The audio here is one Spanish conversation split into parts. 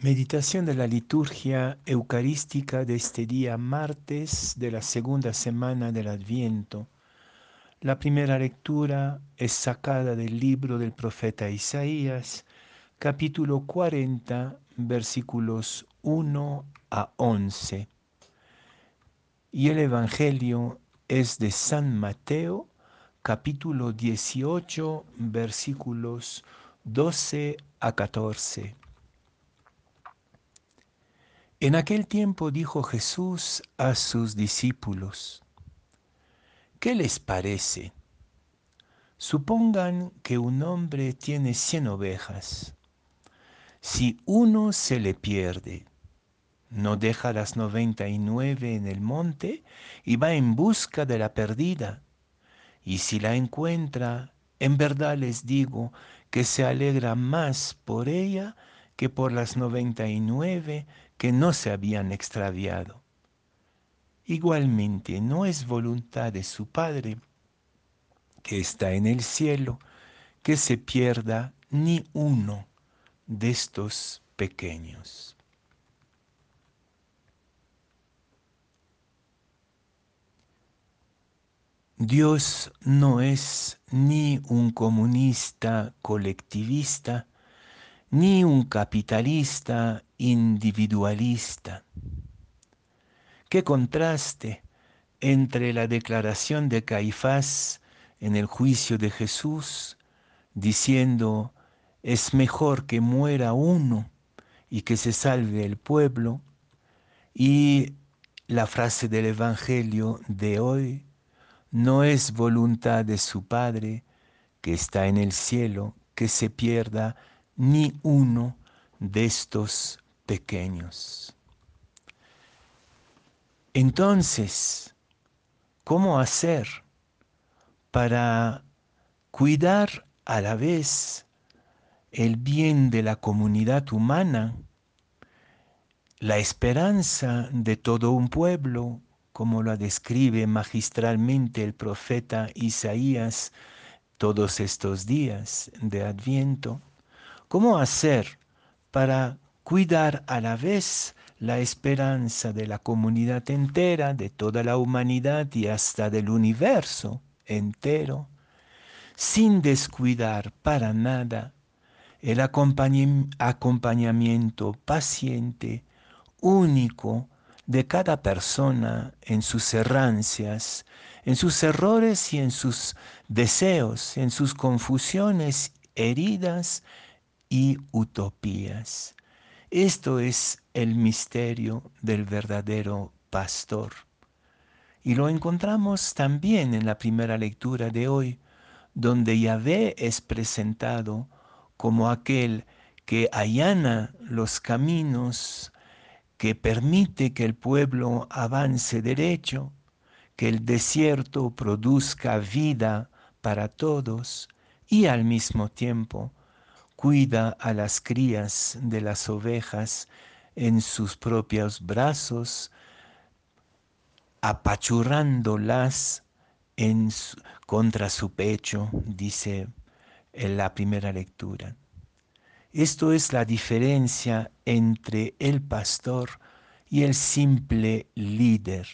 Meditación de la liturgia eucarística de este día martes de la segunda semana del Adviento. La primera lectura es sacada del libro del profeta Isaías, capítulo 40, versículos 1 a 11. Y el Evangelio es de San Mateo, capítulo 18, versículos 12 a 14. En aquel tiempo dijo Jesús a sus discípulos, ¿qué les parece? Supongan que un hombre tiene cien ovejas. Si uno se le pierde, no deja las noventa y nueve en el monte y va en busca de la perdida. Y si la encuentra, en verdad les digo que se alegra más por ella que por las noventa y nueve que no se habían extraviado. Igualmente no es voluntad de su Padre, que está en el cielo, que se pierda ni uno de estos pequeños. Dios no es ni un comunista colectivista, ni un capitalista individualista. Qué contraste entre la declaración de Caifás en el juicio de Jesús, diciendo, es mejor que muera uno y que se salve el pueblo, y la frase del Evangelio de hoy, no es voluntad de su Padre que está en el cielo que se pierda ni uno de estos pequeños. Entonces, ¿cómo hacer para cuidar a la vez el bien de la comunidad humana, la esperanza de todo un pueblo, como lo describe magistralmente el profeta Isaías todos estos días de Adviento? ¿Cómo hacer para cuidar a la vez la esperanza de la comunidad entera, de toda la humanidad y hasta del universo entero, sin descuidar para nada el acompañamiento paciente, único, de cada persona en sus errancias, en sus errores y en sus deseos, en sus confusiones, heridas y utopías. Esto es el misterio del verdadero pastor. Y lo encontramos también en la primera lectura de hoy, donde Yahvé es presentado como aquel que allana los caminos, que permite que el pueblo avance derecho, que el desierto produzca vida para todos y al mismo tiempo cuida a las crías de las ovejas en sus propios brazos, apachurrándolas en contra su pecho, dice en la primera lectura. Esto es la diferencia entre el pastor y el simple líder.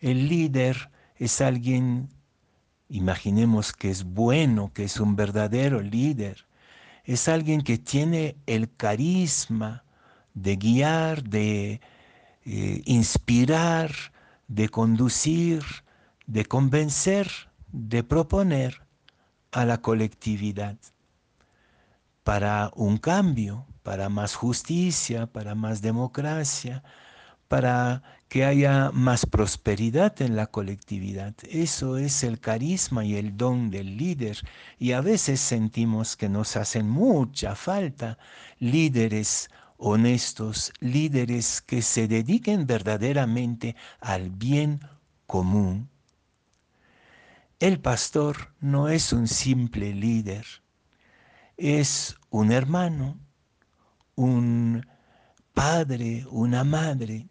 El líder es alguien, imaginemos que es bueno, que es un verdadero líder, es alguien que tiene el carisma de guiar, de eh, inspirar, de conducir, de convencer, de proponer a la colectividad para un cambio, para más justicia, para más democracia, para que haya más prosperidad en la colectividad. Eso es el carisma y el don del líder. Y a veces sentimos que nos hacen mucha falta líderes honestos, líderes que se dediquen verdaderamente al bien común. El pastor no es un simple líder, es un hermano, un padre, una madre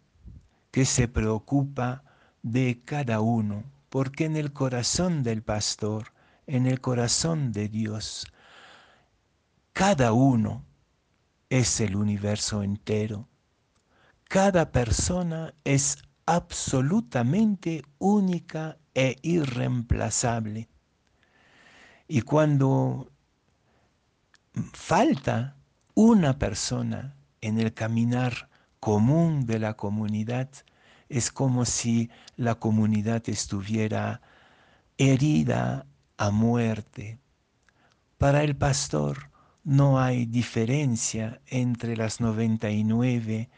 que se preocupa de cada uno, porque en el corazón del pastor, en el corazón de Dios, cada uno es el universo entero. Cada persona es absolutamente única e irreemplazable. Y cuando falta una persona en el caminar común de la comunidad, es como si la comunidad estuviera herida a muerte. Para el pastor no hay diferencia entre las 99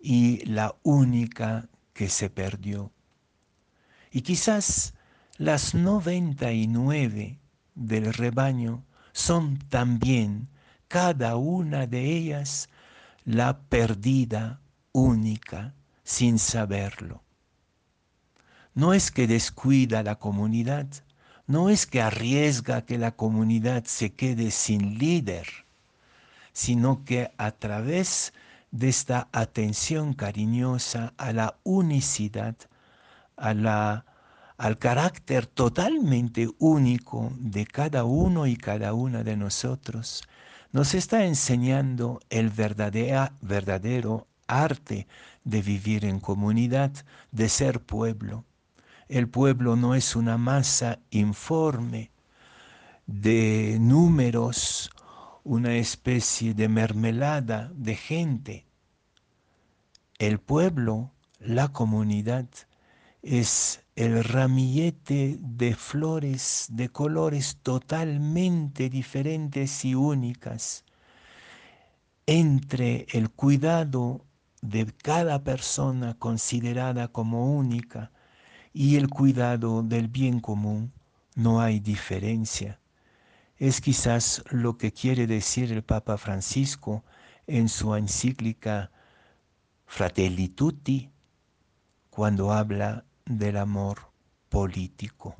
y la única que se perdió. Y quizás las 99 del rebaño son también cada una de ellas la perdida única sin saberlo. No es que descuida la comunidad, no es que arriesga que la comunidad se quede sin líder, sino que a través de esta atención cariñosa a la unicidad, a la, al carácter totalmente único de cada uno y cada una de nosotros, nos está enseñando el verdadero, verdadero arte de vivir en comunidad, de ser pueblo. El pueblo no es una masa informe de números, una especie de mermelada de gente. El pueblo, la comunidad, es el ramillete de flores de colores totalmente diferentes y únicas entre el cuidado de cada persona considerada como única y el cuidado del bien común, no hay diferencia. Es quizás lo que quiere decir el Papa Francisco en su encíclica Fratelli Tutti cuando habla del amor político.